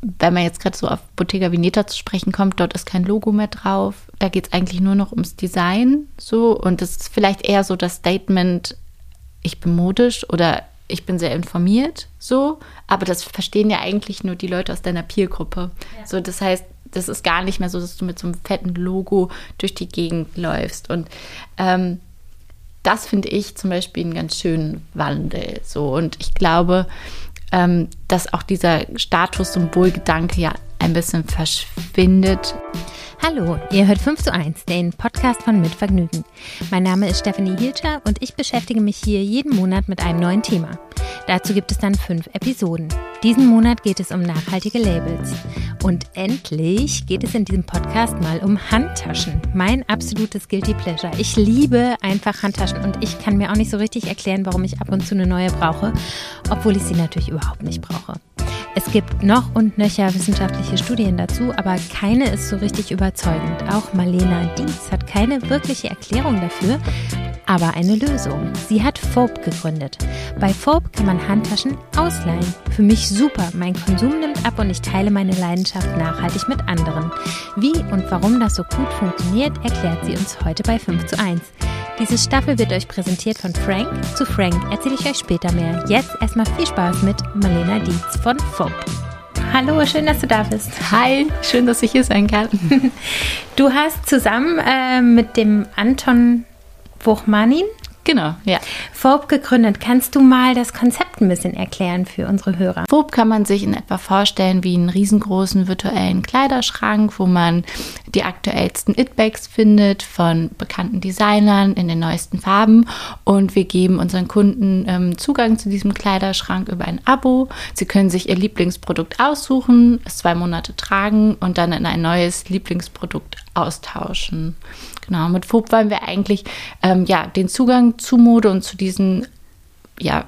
wenn man jetzt gerade so auf Bottega Veneta zu sprechen kommt, dort ist kein Logo mehr drauf. Da geht es eigentlich nur noch ums Design so und es ist vielleicht eher so das Statement, ich bin modisch oder ich bin sehr informiert so, aber das verstehen ja eigentlich nur die Leute aus deiner Peergruppe. Ja. So, das heißt, das ist gar nicht mehr so, dass du mit so einem fetten Logo durch die Gegend läufst und ähm, das finde ich zum Beispiel einen ganz schönen Wandel. So und ich glaube, dass auch dieser Status-Symbol-Gedanke ja ein bisschen verschwindet. Hallo, ihr hört 5 zu 1, den Podcast von Mitvergnügen. Mein Name ist Stephanie Hilscher und ich beschäftige mich hier jeden Monat mit einem neuen Thema. Dazu gibt es dann fünf Episoden. Diesen Monat geht es um nachhaltige Labels. Und endlich geht es in diesem Podcast mal um Handtaschen. Mein absolutes Guilty Pleasure. Ich liebe einfach Handtaschen und ich kann mir auch nicht so richtig erklären, warum ich ab und zu eine neue brauche, obwohl ich sie natürlich überhaupt nicht brauche. Es gibt noch und nöcher wissenschaftliche Studien dazu, aber keine ist so richtig überzeugend. Auch Marlena Dietz hat keine wirkliche Erklärung dafür, aber eine Lösung. Sie hat Phobe gegründet. Bei Phobe kann man Handtaschen ausleihen. Für mich super. Mein Konsum nimmt ab und ich teile meine Leidenschaft nachhaltig mit anderen. Wie und warum das so gut funktioniert, erklärt sie uns heute bei 5 zu 1. Diese Staffel wird euch präsentiert von Frank. Zu Frank erzähle ich euch später mehr. Jetzt erstmal viel Spaß mit Marlena Dietz von FOP. Hallo, schön, dass du da bist. Hi, schön, dass ich hier sein kann. Du hast zusammen äh, mit dem Anton Wuchmanin Genau, ja. Phobe gegründet. Kannst du mal das Konzept ein bisschen erklären für unsere Hörer? Phobe kann man sich in etwa vorstellen wie einen riesengroßen virtuellen Kleiderschrank, wo man die aktuellsten It-Bags findet von bekannten Designern in den neuesten Farben. Und wir geben unseren Kunden ähm, Zugang zu diesem Kleiderschrank über ein Abo. Sie können sich ihr Lieblingsprodukt aussuchen, es zwei Monate tragen und dann in ein neues Lieblingsprodukt austauschen. Genau, mit FOB wollen wir eigentlich ähm, ja, den Zugang zu Mode und zu diesen ja,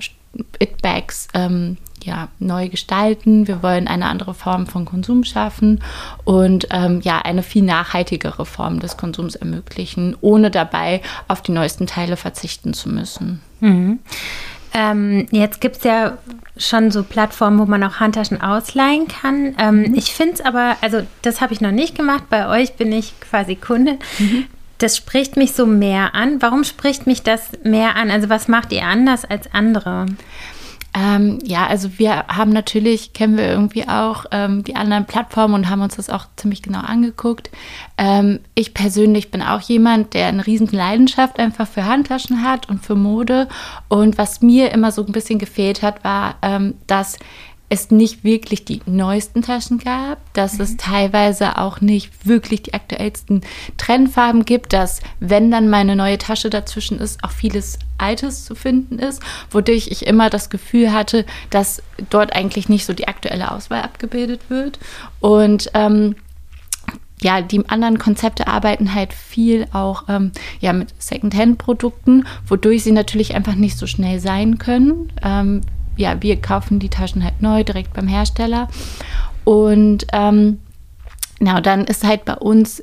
It-Bags ähm, ja, neu gestalten. Wir wollen eine andere Form von Konsum schaffen und ähm, ja, eine viel nachhaltigere Form des Konsums ermöglichen, ohne dabei auf die neuesten Teile verzichten zu müssen. Mhm. Ähm, jetzt gibt es ja schon so Plattformen, wo man auch Handtaschen ausleihen kann. Ähm, mhm. Ich finde es aber, also das habe ich noch nicht gemacht. Bei euch bin ich quasi Kunde. Mhm das spricht mich so mehr an. Warum spricht mich das mehr an? Also was macht ihr anders als andere? Ähm, ja, also wir haben natürlich, kennen wir irgendwie auch ähm, die anderen Plattformen und haben uns das auch ziemlich genau angeguckt. Ähm, ich persönlich bin auch jemand, der eine riesen Leidenschaft einfach für Handtaschen hat und für Mode. Und was mir immer so ein bisschen gefehlt hat, war, ähm, dass es nicht wirklich die neuesten Taschen gab, dass mhm. es teilweise auch nicht wirklich die aktuellsten Trendfarben gibt, dass wenn dann meine neue Tasche dazwischen ist, auch vieles Altes zu finden ist, wodurch ich immer das Gefühl hatte, dass dort eigentlich nicht so die aktuelle Auswahl abgebildet wird. Und ähm, ja, die anderen Konzepte arbeiten halt viel auch ähm, ja, mit Secondhand-Produkten, wodurch sie natürlich einfach nicht so schnell sein können. Ähm, ja, wir kaufen die Taschen halt neu direkt beim Hersteller. Und ähm, genau, dann ist halt bei uns,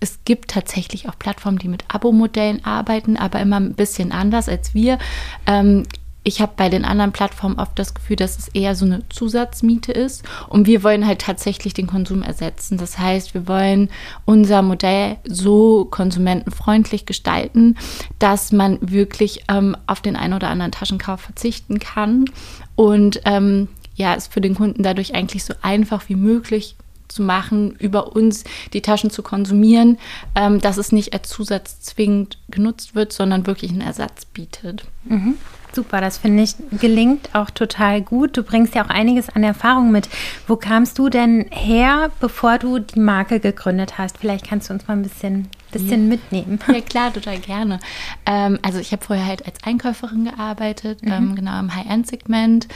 es gibt tatsächlich auch Plattformen, die mit Abo-Modellen arbeiten, aber immer ein bisschen anders als wir. Ähm, ich habe bei den anderen Plattformen oft das Gefühl, dass es eher so eine Zusatzmiete ist. Und wir wollen halt tatsächlich den Konsum ersetzen. Das heißt, wir wollen unser Modell so konsumentenfreundlich gestalten, dass man wirklich ähm, auf den einen oder anderen Taschenkauf verzichten kann. Und ähm, ja, es für den Kunden dadurch eigentlich so einfach wie möglich zu machen, über uns die Taschen zu konsumieren, ähm, dass es nicht als Zusatz zwingend genutzt wird, sondern wirklich einen Ersatz bietet. Mhm. Super, das finde ich gelingt auch total gut. Du bringst ja auch einiges an Erfahrung mit. Wo kamst du denn her, bevor du die Marke gegründet hast? Vielleicht kannst du uns mal ein bisschen bisschen mitnehmen. Ja, klar, total gerne. Ähm, also ich habe vorher halt als Einkäuferin gearbeitet, mhm. ähm, genau im High-End-Segment.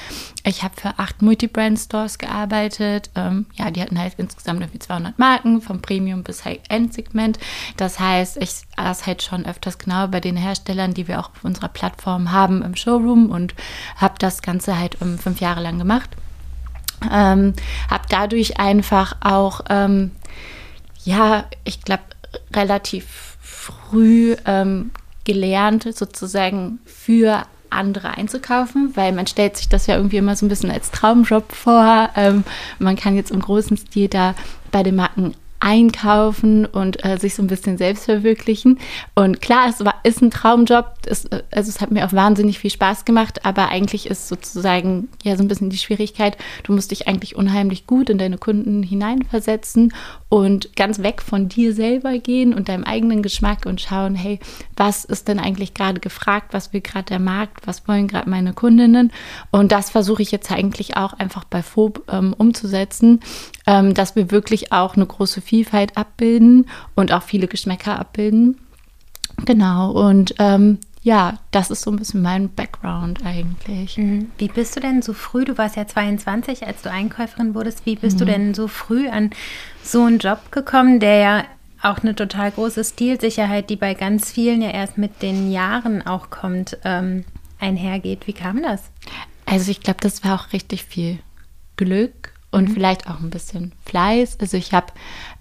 Ich habe für acht Multibrand-Stores gearbeitet. Ähm, ja, die hatten halt insgesamt irgendwie 200 Marken, vom Premium bis High-End-Segment. Das heißt, ich saß halt schon öfters genau bei den Herstellern, die wir auch auf unserer Plattform haben im Showroom und habe das Ganze halt um fünf Jahre lang gemacht. Ähm, habe dadurch einfach auch, ähm, ja, ich glaube, relativ früh ähm, gelernt, sozusagen für andere einzukaufen, weil man stellt sich das ja irgendwie immer so ein bisschen als Traumjob vor. Ähm, man kann jetzt im großen Stil da bei den Marken einkaufen und äh, sich so ein bisschen selbst verwirklichen. Und klar, es war, ist ein Traumjob. Es, äh, also es hat mir auch wahnsinnig viel Spaß gemacht, aber eigentlich ist sozusagen ja so ein bisschen die Schwierigkeit, du musst dich eigentlich unheimlich gut in deine Kunden hineinversetzen und ganz weg von dir selber gehen und deinem eigenen Geschmack und schauen, hey, was ist denn eigentlich gerade gefragt, was will gerade der Markt, was wollen gerade meine Kundinnen? Und das versuche ich jetzt eigentlich auch einfach bei FOB ähm, umzusetzen, ähm, dass wir wirklich auch eine große Vielfalt abbilden und auch viele Geschmäcker abbilden. Genau, und ähm, ja, das ist so ein bisschen mein Background eigentlich. Mhm. Wie bist du denn so früh, du warst ja 22, als du Einkäuferin wurdest, wie bist mhm. du denn so früh an so einen Job gekommen, der ja auch eine total große Stilsicherheit, die bei ganz vielen ja erst mit den Jahren auch kommt, ähm, einhergeht. Wie kam das? Also ich glaube, das war auch richtig viel Glück und mhm. vielleicht auch ein bisschen Fleiß. Also ich habe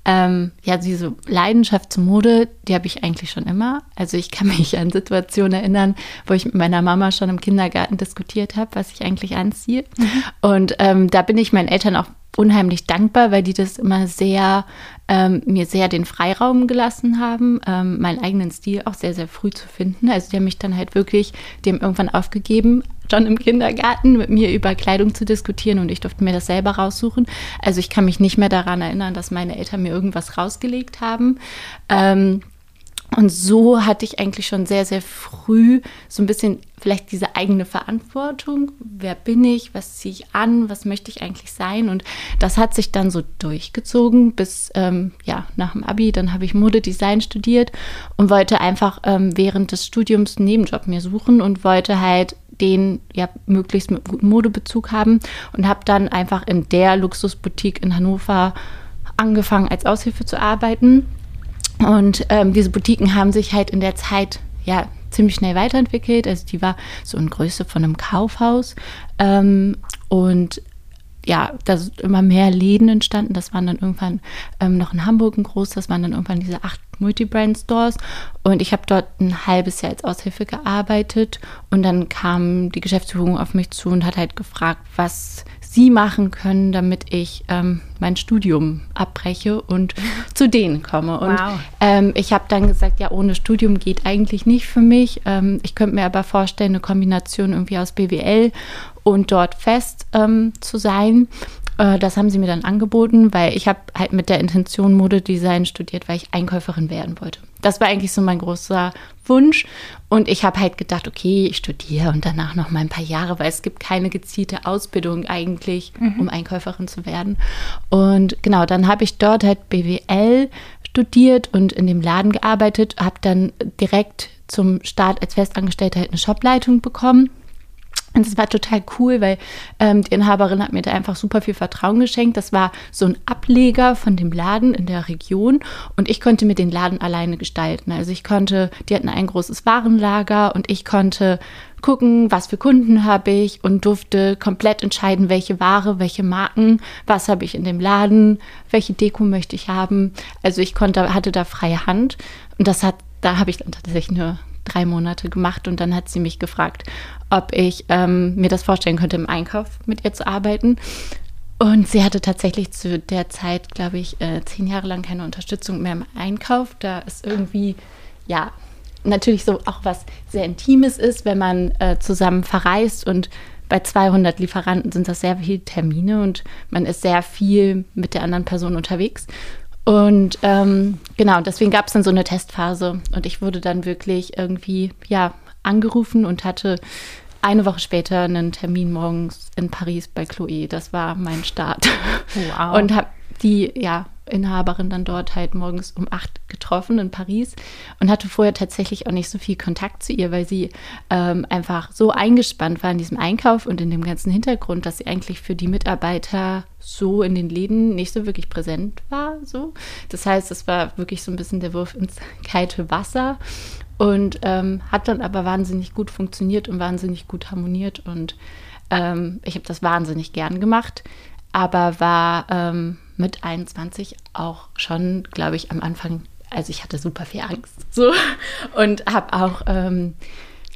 ähm, ja diese Leidenschaft zur Mode, die habe ich eigentlich schon immer. Also ich kann mich an Situationen erinnern, wo ich mit meiner Mama schon im Kindergarten diskutiert habe, was ich eigentlich anziehe. Mhm. Und ähm, da bin ich meinen Eltern auch unheimlich dankbar, weil die das immer sehr, ähm, mir sehr den Freiraum gelassen haben, ähm, meinen eigenen Stil auch sehr, sehr früh zu finden. Also die haben mich dann halt wirklich dem irgendwann aufgegeben, schon im Kindergarten mit mir über Kleidung zu diskutieren und ich durfte mir das selber raussuchen. Also ich kann mich nicht mehr daran erinnern, dass meine Eltern mir irgendwas rausgelegt haben. Ähm, und so hatte ich eigentlich schon sehr, sehr früh so ein bisschen vielleicht diese eigene Verantwortung. Wer bin ich? Was ziehe ich an? Was möchte ich eigentlich sein? Und das hat sich dann so durchgezogen bis ähm, ja, nach dem Abi. Dann habe ich Modedesign studiert und wollte einfach ähm, während des Studiums einen Nebenjob mir suchen und wollte halt den ja möglichst mit gutem Modebezug haben und habe dann einfach in der Luxusboutique in Hannover angefangen als Aushilfe zu arbeiten. Und ähm, diese Boutiquen haben sich halt in der Zeit ja ziemlich schnell weiterentwickelt. Also die war so in Größe von einem Kaufhaus. Ähm, und ja, da sind immer mehr Läden entstanden. Das waren dann irgendwann ähm, noch in Hamburg ein groß, das waren dann irgendwann diese acht Multibrand-Stores. Und ich habe dort ein halbes Jahr als Aushilfe gearbeitet. Und dann kam die Geschäftsführung auf mich zu und hat halt gefragt, was sie machen können, damit ich ähm, mein Studium abbreche und zu denen komme. Und wow. ähm, ich habe dann gesagt, ja, ohne Studium geht eigentlich nicht für mich. Ähm, ich könnte mir aber vorstellen, eine Kombination irgendwie aus BWL und dort fest ähm, zu sein. Äh, das haben sie mir dann angeboten, weil ich habe halt mit der Intention Modedesign studiert, weil ich Einkäuferin werden wollte. Das war eigentlich so mein großer Wunsch. Und ich habe halt gedacht, okay, ich studiere und danach noch mal ein paar Jahre, weil es gibt keine gezielte Ausbildung eigentlich, mhm. um Einkäuferin zu werden. Und genau, dann habe ich dort halt BWL studiert und in dem Laden gearbeitet, habe dann direkt zum Start als Festangestellte halt eine Shopleitung bekommen und es war total cool, weil ähm, die Inhaberin hat mir da einfach super viel Vertrauen geschenkt. Das war so ein Ableger von dem Laden in der Region und ich konnte mir den Laden alleine gestalten. Also ich konnte, die hatten ein großes Warenlager und ich konnte gucken, was für Kunden habe ich und durfte komplett entscheiden, welche Ware, welche Marken, was habe ich in dem Laden, welche Deko möchte ich haben. Also ich konnte, hatte da freie Hand und das hat, da habe ich dann tatsächlich nur drei Monate gemacht und dann hat sie mich gefragt, ob ich ähm, mir das vorstellen könnte, im Einkauf mit ihr zu arbeiten. Und sie hatte tatsächlich zu der Zeit, glaube ich, äh, zehn Jahre lang keine Unterstützung mehr im Einkauf. Da ist irgendwie, ja, natürlich so auch was sehr Intimes ist, wenn man äh, zusammen verreist und bei 200 Lieferanten sind das sehr viele Termine und man ist sehr viel mit der anderen Person unterwegs. Und ähm, genau, deswegen gab es dann so eine Testphase und ich wurde dann wirklich irgendwie, ja, angerufen und hatte eine Woche später einen Termin morgens in Paris bei Chloé. Das war mein Start. Wow. Und habe die, ja, Inhaberin dann dort halt morgens um acht getroffen in Paris und hatte vorher tatsächlich auch nicht so viel Kontakt zu ihr, weil sie ähm, einfach so eingespannt war in diesem Einkauf und in dem ganzen Hintergrund, dass sie eigentlich für die Mitarbeiter so in den Läden nicht so wirklich präsent war. So. Das heißt, es war wirklich so ein bisschen der Wurf ins kalte Wasser und ähm, hat dann aber wahnsinnig gut funktioniert und wahnsinnig gut harmoniert und ähm, ich habe das wahnsinnig gern gemacht, aber war ähm, mit 21 auch schon, glaube ich, am Anfang, also ich hatte super viel Angst so und habe auch ähm,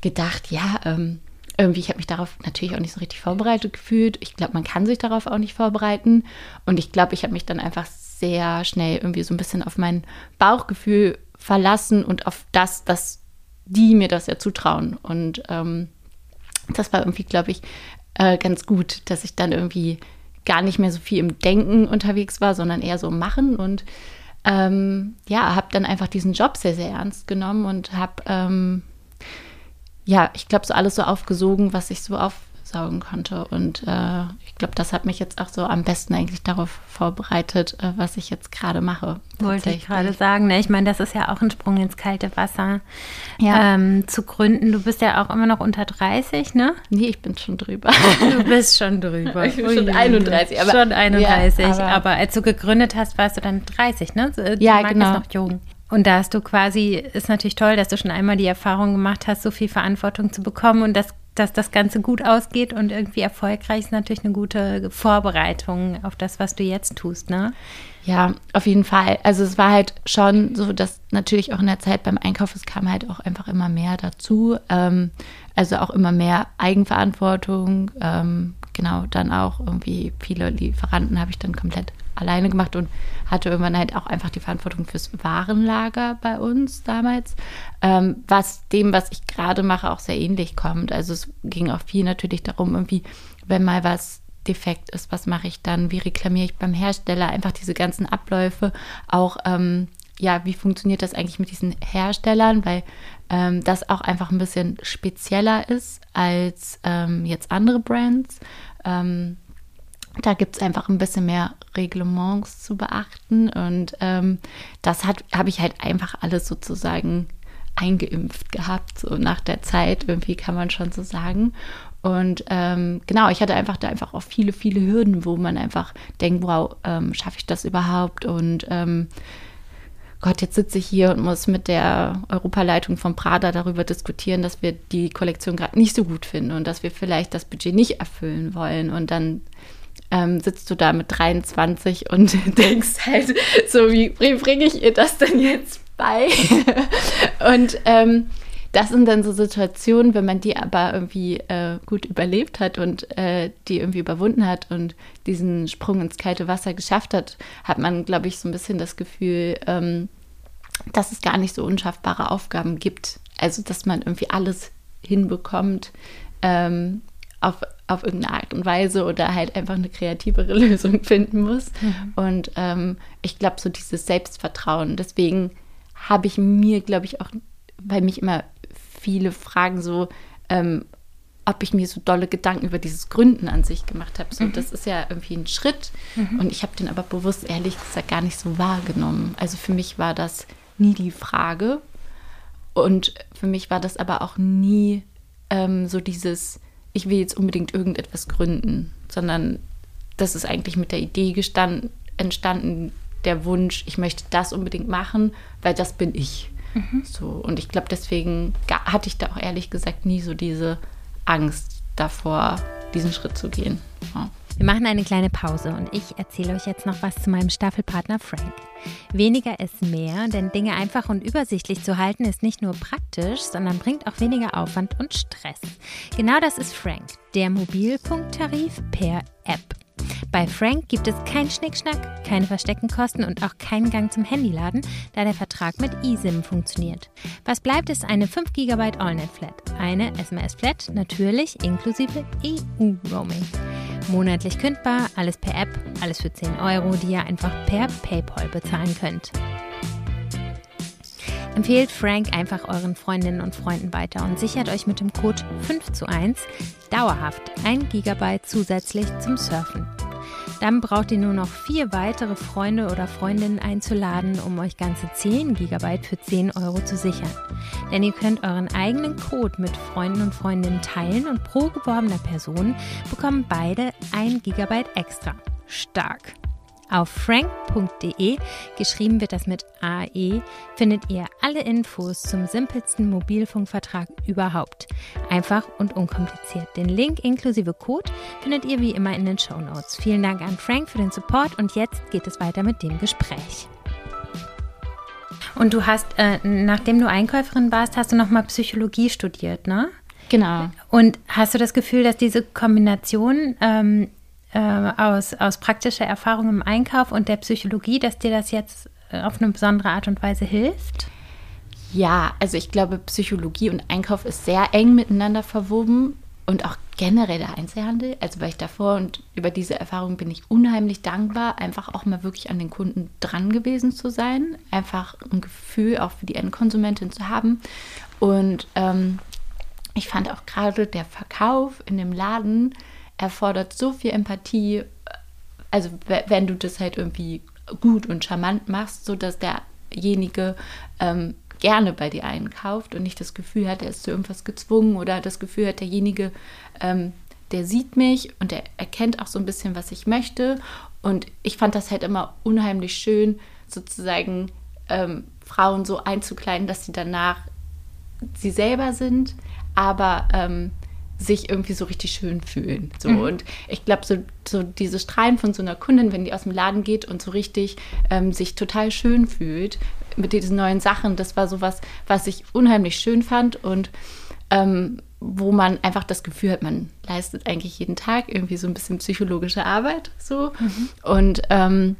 gedacht, ja, ähm, irgendwie, ich habe mich darauf natürlich auch nicht so richtig vorbereitet gefühlt. Ich glaube, man kann sich darauf auch nicht vorbereiten. Und ich glaube, ich habe mich dann einfach sehr schnell irgendwie so ein bisschen auf mein Bauchgefühl verlassen und auf das, dass die mir das ja zutrauen. Und ähm, das war irgendwie, glaube ich, äh, ganz gut, dass ich dann irgendwie gar nicht mehr so viel im Denken unterwegs war, sondern eher so Machen. Und ähm, ja, habe dann einfach diesen Job sehr, sehr ernst genommen und habe, ähm, ja, ich glaube, so alles so aufgesogen, was ich so auf, saugen konnte. Und äh, ich glaube, das hat mich jetzt auch so am besten eigentlich darauf vorbereitet, äh, was ich jetzt gerade mache. Wollte ich gerade sagen. Ne? Ich meine, das ist ja auch ein Sprung ins kalte Wasser ja. ähm, zu gründen. Du bist ja auch immer noch unter 30, ne? Nee, ich bin schon drüber. Du bist schon drüber. ich bin Ui, schon 31. Aber, schon 31. Ja, aber, aber, als du gegründet hast, warst du dann 30, ne? Die ja, genau. ist noch jung. Und da hast du quasi, ist natürlich toll, dass du schon einmal die Erfahrung gemacht hast, so viel Verantwortung zu bekommen und das dass das Ganze gut ausgeht und irgendwie erfolgreich ist natürlich eine gute Vorbereitung auf das, was du jetzt tust, ne? Ja, auf jeden Fall. Also es war halt schon so, dass natürlich auch in der Zeit beim Einkauf, es kam halt auch einfach immer mehr dazu. Ähm, also auch immer mehr Eigenverantwortung. Ähm, genau, dann auch irgendwie viele Lieferanten habe ich dann komplett alleine gemacht und hatte irgendwann halt auch einfach die Verantwortung fürs Warenlager bei uns damals, ähm, was dem, was ich gerade mache, auch sehr ähnlich kommt. Also es ging auch viel natürlich darum, irgendwie, wenn mal was defekt ist, was mache ich dann, wie reklamiere ich beim Hersteller, einfach diese ganzen Abläufe, auch ähm, ja, wie funktioniert das eigentlich mit diesen Herstellern, weil ähm, das auch einfach ein bisschen spezieller ist als ähm, jetzt andere Brands. Ähm, da gibt es einfach ein bisschen mehr Reglements zu beachten und ähm, das habe ich halt einfach alles sozusagen eingeimpft gehabt, so nach der Zeit, irgendwie kann man schon so sagen. Und ähm, genau, ich hatte einfach da einfach auch viele, viele Hürden, wo man einfach denkt, wow, ähm, schaffe ich das überhaupt? Und ähm, Gott, jetzt sitze ich hier und muss mit der Europaleitung von Prada darüber diskutieren, dass wir die Kollektion gerade nicht so gut finden und dass wir vielleicht das Budget nicht erfüllen wollen. Und dann ähm, sitzt du da mit 23 und denkst halt, so wie, wie bringe ich ihr das denn jetzt bei? und ähm, das sind dann so Situationen, wenn man die aber irgendwie äh, gut überlebt hat und äh, die irgendwie überwunden hat und diesen Sprung ins kalte Wasser geschafft hat, hat man, glaube ich, so ein bisschen das Gefühl, ähm, dass es gar nicht so unschaffbare Aufgaben gibt. Also, dass man irgendwie alles hinbekommt, ähm, auf, auf irgendeine Art und Weise oder halt einfach eine kreativere Lösung finden muss. Mhm. Und ähm, ich glaube, so dieses Selbstvertrauen. Deswegen habe ich mir, glaube ich, auch, weil mich immer viele fragen so, ähm, ob ich mir so dolle Gedanken über dieses Gründen an sich gemacht habe. So, mhm. das ist ja irgendwie ein Schritt. Mhm. Und ich habe den aber bewusst, ehrlich gesagt, gar nicht so wahrgenommen. Also für mich war das nie die Frage. Und für mich war das aber auch nie ähm, so dieses, ich will jetzt unbedingt irgendetwas gründen, sondern das ist eigentlich mit der Idee gestanden, entstanden, der Wunsch, ich möchte das unbedingt machen, weil das bin ich. Mhm. So, und ich glaube, deswegen hatte ich da auch ehrlich gesagt nie so diese Angst davor, diesen Schritt zu gehen. Ja. Wir machen eine kleine Pause und ich erzähle euch jetzt noch was zu meinem Staffelpartner Frank. Weniger ist mehr, denn Dinge einfach und übersichtlich zu halten ist nicht nur praktisch, sondern bringt auch weniger Aufwand und Stress. Genau das ist Frank, der Mobilfunktarif per App. Bei Frank gibt es keinen Schnickschnack, keine versteckten Kosten und auch keinen Gang zum Handyladen, da der Vertrag mit eSIM funktioniert. Was bleibt, ist eine 5 GB AllNet-Flat, eine SMS-Flat, natürlich inklusive EU-Roaming. Monatlich kündbar, alles per App, alles für 10 Euro, die ihr einfach per PayPal bezahlen könnt. Empfehlt Frank einfach euren Freundinnen und Freunden weiter und sichert euch mit dem Code 5 zu 1 dauerhaft 1 GB zusätzlich zum Surfen. Dann braucht ihr nur noch vier weitere Freunde oder Freundinnen einzuladen, um euch ganze 10 GB für 10 Euro zu sichern. Denn ihr könnt euren eigenen Code mit Freunden und Freundinnen teilen und pro geworbener Person bekommen beide 1 GB extra. Stark! Auf frank.de, geschrieben wird das mit AE, findet ihr alle Infos zum simpelsten Mobilfunkvertrag überhaupt. Einfach und unkompliziert. Den Link inklusive Code findet ihr wie immer in den Show Notes. Vielen Dank an Frank für den Support und jetzt geht es weiter mit dem Gespräch. Und du hast, äh, nachdem du Einkäuferin warst, hast du nochmal Psychologie studiert, ne? Genau. Und hast du das Gefühl, dass diese Kombination ähm, äh, aus, aus praktischer Erfahrung im Einkauf und der Psychologie, dass dir das jetzt äh, auf eine besondere Art und Weise hilft? Ja, also ich glaube, Psychologie und Einkauf ist sehr eng miteinander verwoben und auch generell der Einzelhandel. Also weil ich davor und über diese Erfahrung bin ich unheimlich dankbar, einfach auch mal wirklich an den Kunden dran gewesen zu sein, einfach ein Gefühl auch für die Endkonsumentin zu haben. Und ähm, ich fand auch gerade der Verkauf in dem Laden erfordert so viel Empathie. Also wenn du das halt irgendwie gut und charmant machst, so dass derjenige ähm, gerne bei dir einkauft und nicht das Gefühl hat, er ist zu irgendwas gezwungen oder das Gefühl hat, derjenige, ähm, der sieht mich und der erkennt auch so ein bisschen, was ich möchte. Und ich fand das halt immer unheimlich schön, sozusagen ähm, Frauen so einzukleiden, dass sie danach sie selber sind, aber ähm, sich irgendwie so richtig schön fühlen. So. Mhm. Und ich glaube, so, so diese Strahlen von so einer Kundin, wenn die aus dem Laden geht und so richtig ähm, sich total schön fühlt mit diesen neuen Sachen, das war so was, was ich unheimlich schön fand und ähm, wo man einfach das Gefühl hat, man leistet eigentlich jeden Tag irgendwie so ein bisschen psychologische Arbeit. So. Mhm. Und ähm,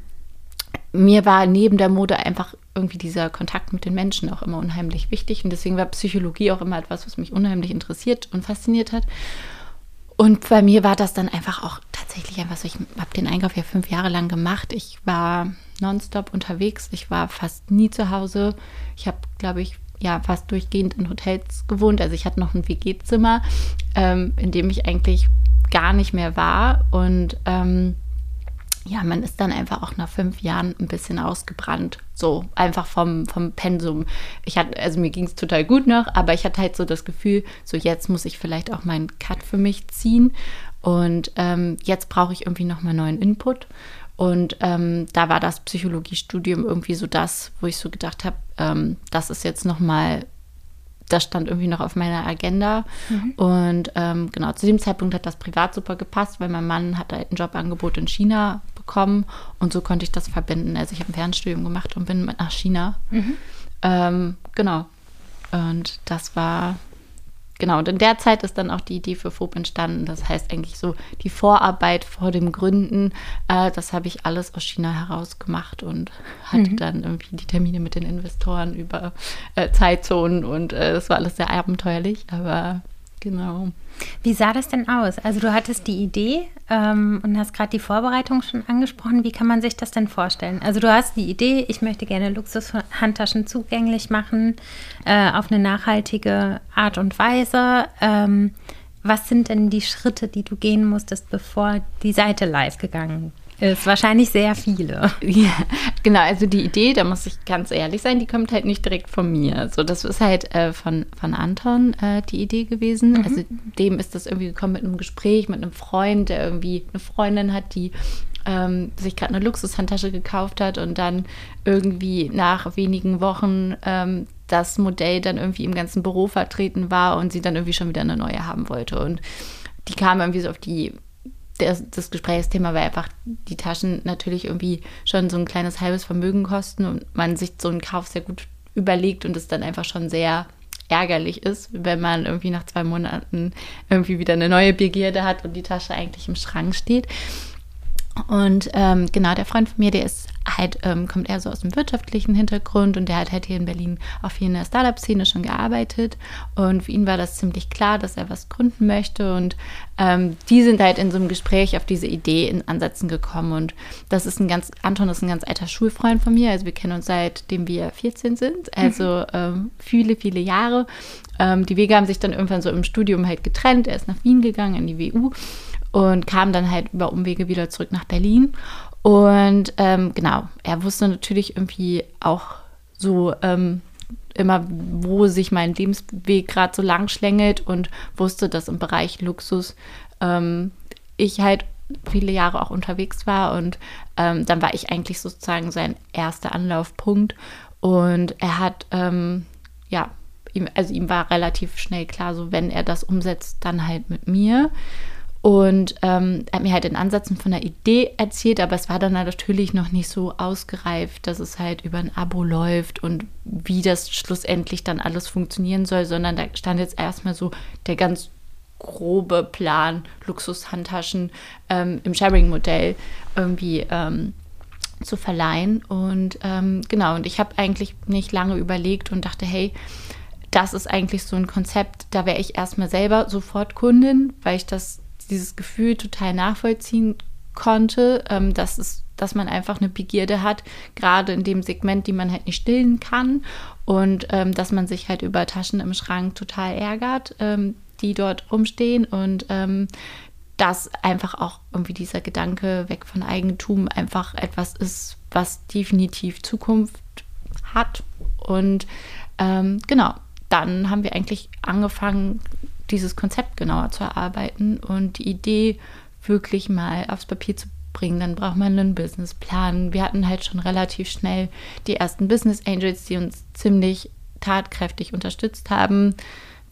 mir war neben der Mode einfach irgendwie dieser Kontakt mit den Menschen auch immer unheimlich wichtig. Und deswegen war Psychologie auch immer etwas, was mich unheimlich interessiert und fasziniert hat. Und bei mir war das dann einfach auch tatsächlich einfach so, ich habe den Einkauf ja fünf Jahre lang gemacht. Ich war nonstop unterwegs. Ich war fast nie zu Hause. Ich habe, glaube ich, ja, fast durchgehend in Hotels gewohnt. Also ich hatte noch ein WG-Zimmer, ähm, in dem ich eigentlich gar nicht mehr war. Und ähm, ja, man ist dann einfach auch nach fünf Jahren ein bisschen ausgebrannt. So, einfach vom, vom Pensum. Ich hatte, also mir ging es total gut noch, aber ich hatte halt so das Gefühl, so jetzt muss ich vielleicht auch meinen Cut für mich ziehen. Und ähm, jetzt brauche ich irgendwie nochmal neuen Input. Und ähm, da war das Psychologiestudium irgendwie so das, wo ich so gedacht habe, ähm, das ist jetzt nochmal das stand irgendwie noch auf meiner Agenda. Mhm. Und ähm, genau, zu dem Zeitpunkt hat das privat super gepasst, weil mein Mann hat halt ein Jobangebot in China bekommen und so konnte ich das verbinden. Also ich habe ein Fernstudium gemacht und bin mit nach China. Mhm. Ähm, genau. Und das war genau, und in der Zeit ist dann auch die Idee für FOB entstanden. Das heißt eigentlich so die Vorarbeit vor dem Gründen, äh, das habe ich alles aus China heraus gemacht und hatte mhm. dann irgendwie die Termine mit den Investoren über äh, Zeitzonen und äh, das war alles sehr abenteuerlich, aber genau. Wie sah das denn aus? Also du hattest die Idee ähm, und hast gerade die Vorbereitung schon angesprochen. Wie kann man sich das denn vorstellen? Also du hast die Idee, ich möchte gerne Luxushandtaschen zugänglich machen äh, auf eine nachhaltige Art und Weise. Ähm, was sind denn die Schritte, die du gehen musstest, bevor die Seite live gegangen ist wahrscheinlich sehr viele. Ja, genau. Also die Idee, da muss ich ganz ehrlich sein, die kommt halt nicht direkt von mir. So, das ist halt äh, von, von Anton äh, die Idee gewesen. Mhm. Also dem ist das irgendwie gekommen mit einem Gespräch mit einem Freund, der irgendwie eine Freundin hat, die ähm, sich gerade eine Luxushandtasche gekauft hat und dann irgendwie nach wenigen Wochen ähm, das Modell dann irgendwie im ganzen Büro vertreten war und sie dann irgendwie schon wieder eine neue haben wollte. Und die kam irgendwie so auf die das, das Gesprächsthema war einfach, die Taschen natürlich irgendwie schon so ein kleines halbes Vermögen kosten und man sich so einen Kauf sehr gut überlegt und es dann einfach schon sehr ärgerlich ist, wenn man irgendwie nach zwei Monaten irgendwie wieder eine neue Begierde hat und die Tasche eigentlich im Schrank steht. Und ähm, genau, der Freund von mir, der ist halt, ähm, kommt eher so aus dem wirtschaftlichen Hintergrund und der hat halt hier in Berlin auch viel in der Startup-Szene schon gearbeitet. Und für ihn war das ziemlich klar, dass er was gründen möchte. Und ähm, die sind halt in so einem Gespräch auf diese Idee in Ansätzen gekommen. Und das ist ein ganz, Anton ist ein ganz alter Schulfreund von mir. Also wir kennen uns seitdem wir 14 sind, also mhm. ähm, viele, viele Jahre. Ähm, die Wege haben sich dann irgendwann so im Studium halt getrennt. Er ist nach Wien gegangen, in die WU und kam dann halt über Umwege wieder zurück nach Berlin. Und ähm, genau, er wusste natürlich irgendwie auch so ähm, immer, wo sich mein Lebensweg gerade so lang schlängelt und wusste, dass im Bereich Luxus ähm, ich halt viele Jahre auch unterwegs war und ähm, dann war ich eigentlich sozusagen sein erster Anlaufpunkt. Und er hat ähm, ja ihm, also ihm war relativ schnell klar, so wenn er das umsetzt, dann halt mit mir Und ähm, er hat mir halt in Ansätzen von der Idee erzählt, aber es war dann natürlich noch nicht so ausgereift, dass es halt über ein Abo läuft und wie das schlussendlich dann alles funktionieren soll, sondern da stand jetzt erstmal so der ganz grobe Plan, Luxushandtaschen ähm, im Sharing-Modell irgendwie ähm, zu verleihen. Und ähm, genau, und ich habe eigentlich nicht lange überlegt und dachte, hey, das ist eigentlich so ein Konzept, da wäre ich erstmal selber sofort Kundin, weil ich das, dieses Gefühl total nachvollziehen konnte, ähm, dass es dass man einfach eine Begierde hat, gerade in dem Segment, die man halt nicht stillen kann und ähm, dass man sich halt über Taschen im Schrank total ärgert, ähm, die dort rumstehen und ähm, dass einfach auch irgendwie dieser Gedanke weg von Eigentum einfach etwas ist, was definitiv Zukunft hat. Und ähm, genau, dann haben wir eigentlich angefangen, dieses Konzept genauer zu erarbeiten und die Idee wirklich mal aufs Papier zu bringen. Dann braucht man einen Businessplan. Wir hatten halt schon relativ schnell die ersten Business Angels, die uns ziemlich tatkräftig unterstützt haben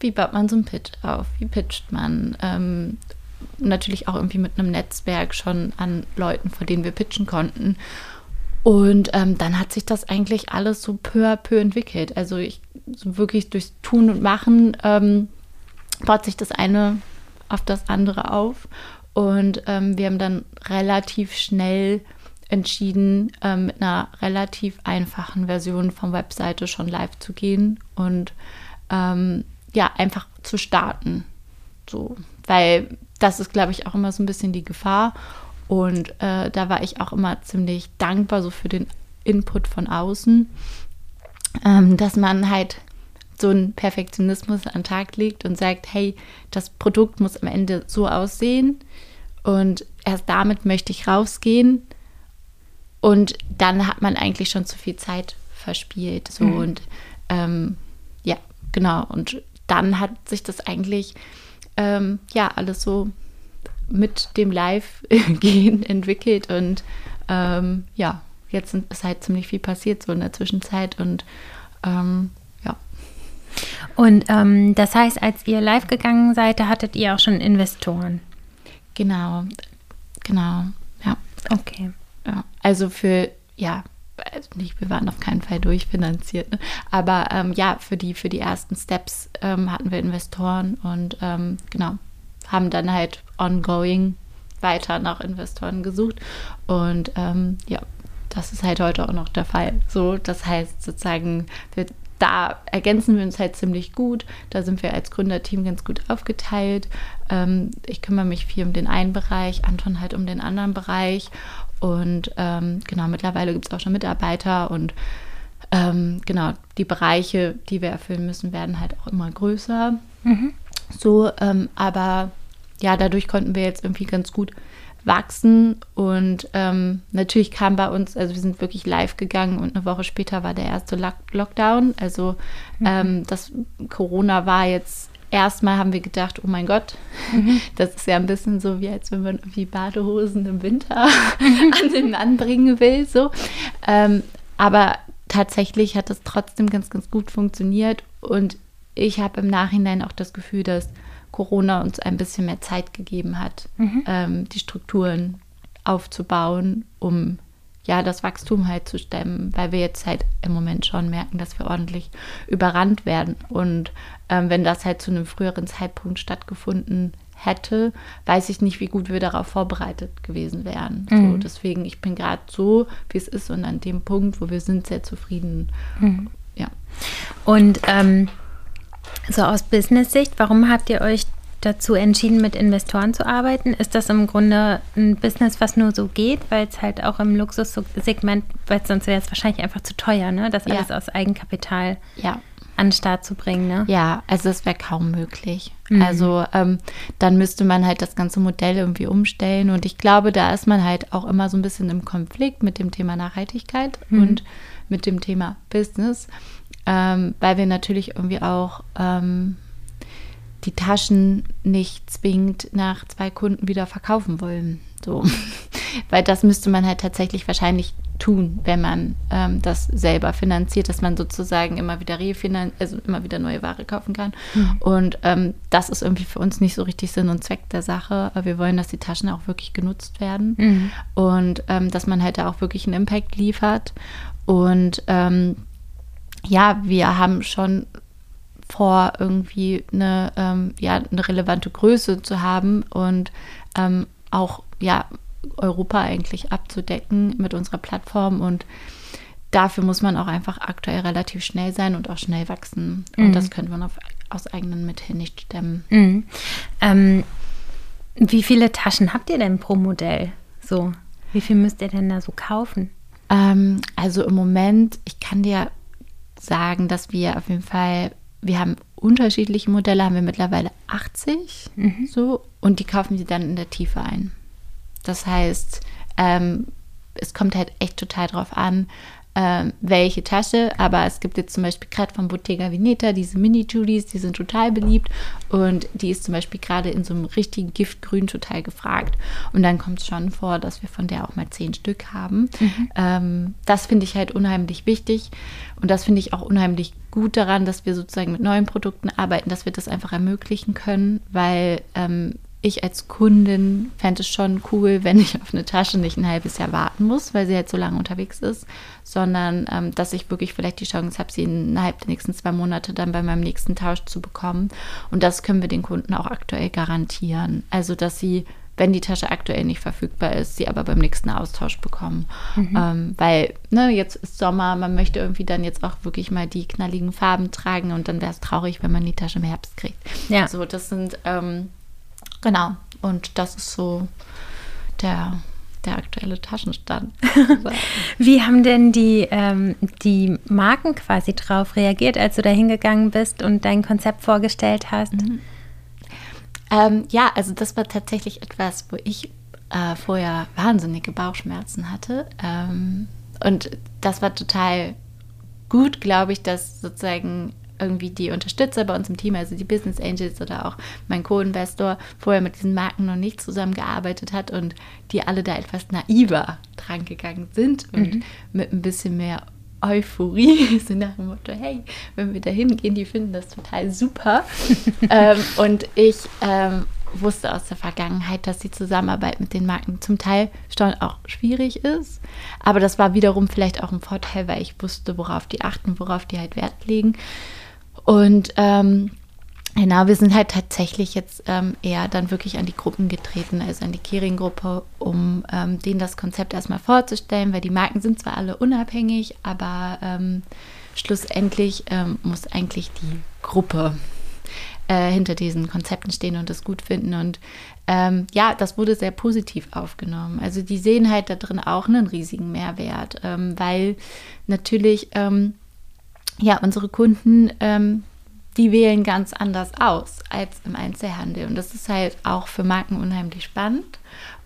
wie baut man so einen Pitch auf? Wie pitcht man? Ähm, natürlich auch irgendwie mit einem Netzwerk schon an Leuten, vor denen wir pitchen konnten. Und ähm, dann hat sich das eigentlich alles so peu à peu entwickelt. Also ich so wirklich durchs Tun und Machen ähm, baut sich das eine auf das andere auf. Und ähm, wir haben dann relativ schnell entschieden, ähm, mit einer relativ einfachen Version von Webseite schon live zu gehen und ähm, ja, einfach zu starten. So, weil das ist, glaube ich, auch immer so ein bisschen die Gefahr. Und äh, da war ich auch immer ziemlich dankbar so für den Input von außen, ähm, dass man halt so einen Perfektionismus an den Tag legt und sagt, hey, das Produkt muss am Ende so aussehen und erst damit möchte ich rausgehen. Und dann hat man eigentlich schon zu viel Zeit verspielt. So mhm. und ähm, ja, genau. Und dann hat sich das eigentlich ähm, ja alles so mit dem Live-Gehen entwickelt und ähm, ja, jetzt ist halt ziemlich viel passiert so in der Zwischenzeit und ähm. Und ähm, das heißt, als ihr live gegangen seid, da hattet ihr auch schon Investoren. Genau, genau, ja. Okay. Ja, also für, ja, also nicht, wir waren auf keinen Fall durchfinanziert, ne? aber ähm, ja, für die, für die ersten Steps ähm, hatten wir Investoren und ähm, genau, haben dann halt ongoing weiter nach Investoren gesucht und ähm, ja, das ist halt heute auch noch der Fall. So, das heißt sozusagen, wir, da ergänzen wir uns halt ziemlich gut. Da sind wir als Gründerteam ganz gut aufgeteilt. Ähm, ich kümmere mich viel um den einen Bereich, Anton halt um den anderen Bereich. Und ähm, genau, mittlerweile gibt es auch schon Mitarbeiter und ähm, genau, die Bereiche, die wir erfüllen müssen, werden halt auch immer größer. Mhm. So, ähm, aber ja, dadurch konnten wir jetzt irgendwie ganz gut wachsen und ähm, natürlich kam bei uns, also wir sind wirklich live gegangen und eine Woche später war der erste Lock Lockdown. Also mhm. ähm, das Corona war jetzt erstmal haben wir gedacht, oh mein Gott, mhm. das ist ja ein bisschen so wie als wenn man irgendwie Badehosen im Winter an den anbringen will. So. Ähm, aber tatsächlich hat das trotzdem ganz, ganz gut funktioniert und ich habe im Nachhinein auch das Gefühl, dass Corona uns ein bisschen mehr Zeit gegeben hat, mhm. ähm, die Strukturen aufzubauen, um ja, das Wachstum halt zu stemmen, weil wir jetzt halt im Moment schon merken, dass wir ordentlich überrannt werden. Und ähm, wenn das halt zu einem früheren Zeitpunkt stattgefunden hätte, weiß ich nicht, wie gut wir darauf vorbereitet gewesen wären. Mhm. So, deswegen, ich bin gerade so, wie es ist und an dem Punkt, wo wir sind, sehr zufrieden. Mhm. Ja. Und ähm, so aus Business-Sicht, warum habt ihr euch dazu entschieden, mit Investoren zu arbeiten? Ist das im Grunde ein Business, was nur so geht, weil es halt auch im Luxussegment, weil sonst wäre es wahrscheinlich einfach zu teuer, ne? das alles ja. aus Eigenkapital ja. an den Start zu bringen. Ne? Ja, also es wäre kaum möglich. Mhm. Also ähm, dann müsste man halt das ganze Modell irgendwie umstellen und ich glaube, da ist man halt auch immer so ein bisschen im Konflikt mit dem Thema Nachhaltigkeit mhm. und mit dem Thema Business, ähm, weil wir natürlich irgendwie auch ähm, die Taschen nicht zwingend nach zwei Kunden wieder verkaufen wollen. So. weil das müsste man halt tatsächlich wahrscheinlich tun, wenn man ähm, das selber finanziert, dass man sozusagen immer wieder refinan also immer wieder neue Ware kaufen kann. Mhm. Und ähm, das ist irgendwie für uns nicht so richtig Sinn und Zweck der Sache. Wir wollen, dass die Taschen auch wirklich genutzt werden mhm. und ähm, dass man halt da auch wirklich einen Impact liefert. Und ähm, ja, wir haben schon vor, irgendwie eine, ähm, ja, eine relevante Größe zu haben und ähm, auch ja, Europa eigentlich abzudecken mit unserer Plattform und dafür muss man auch einfach aktuell relativ schnell sein und auch schnell wachsen. Und mhm. das könnte man auf, aus eigenen Mitteln nicht stemmen. Mhm. Ähm, wie viele Taschen habt ihr denn pro Modell? So, wie viel müsst ihr denn da so kaufen? Ähm, also im Moment, ich kann dir sagen, dass wir auf jeden Fall, wir haben unterschiedliche Modelle, haben wir mittlerweile 80 mhm. so und die kaufen sie dann in der Tiefe ein. Das heißt, ähm, es kommt halt echt total drauf an, ähm, welche Tasche, aber es gibt jetzt zum Beispiel gerade von Bottega Veneta diese Mini-Judies, die sind total beliebt und die ist zum Beispiel gerade in so einem richtigen Giftgrün total gefragt und dann kommt es schon vor, dass wir von der auch mal zehn Stück haben. Mhm. Ähm, das finde ich halt unheimlich wichtig und das finde ich auch unheimlich gut daran, dass wir sozusagen mit neuen Produkten arbeiten, dass wir das einfach ermöglichen können, weil ähm, ich als Kundin fände es schon cool, wenn ich auf eine Tasche nicht ein halbes Jahr warten muss, weil sie halt so lange unterwegs ist, sondern ähm, dass ich wirklich vielleicht die Chance habe, sie innerhalb der nächsten zwei Monate dann bei meinem nächsten Tausch zu bekommen. Und das können wir den Kunden auch aktuell garantieren. Also, dass sie, wenn die Tasche aktuell nicht verfügbar ist, sie aber beim nächsten Austausch bekommen. Mhm. Ähm, weil, ne, jetzt ist Sommer, man möchte irgendwie dann jetzt auch wirklich mal die knalligen Farben tragen und dann wäre es traurig, wenn man die Tasche im Herbst kriegt. Ja. So, das sind ähm, Genau. Und das ist so der, der aktuelle Taschenstand. Wie haben denn die, ähm, die Marken quasi drauf reagiert, als du da hingegangen bist und dein Konzept vorgestellt hast? Mhm. Ähm, ja, also das war tatsächlich etwas, wo ich äh, vorher wahnsinnige Bauchschmerzen hatte. Ähm, und das war total gut, glaube ich, dass sozusagen irgendwie die Unterstützer bei uns im Team, also die Business Angels oder auch mein Co-Investor, vorher mit diesen Marken noch nicht zusammengearbeitet hat und die alle da etwas naiver dran gegangen sind und mhm. mit ein bisschen mehr Euphorie, so nach dem Motto, hey, wenn wir da hingehen, die finden das total super. ähm, und ich ähm, wusste aus der Vergangenheit, dass die Zusammenarbeit mit den Marken zum Teil schon auch schwierig ist. Aber das war wiederum vielleicht auch ein Vorteil, weil ich wusste, worauf die achten, worauf die halt Wert legen. Und ähm, Genau, wir sind halt tatsächlich jetzt ähm, eher dann wirklich an die Gruppen getreten, also an die Kering-Gruppe, um ähm, denen das Konzept erstmal vorzustellen, weil die Marken sind zwar alle unabhängig, aber ähm, schlussendlich ähm, muss eigentlich die Gruppe äh, hinter diesen Konzepten stehen und das gut finden. Und ähm, ja, das wurde sehr positiv aufgenommen. Also die sehen halt da drin auch einen riesigen Mehrwert, ähm, weil natürlich ja, unsere Kunden, ähm, die wählen ganz anders aus als im Einzelhandel. Und das ist halt auch für Marken unheimlich spannend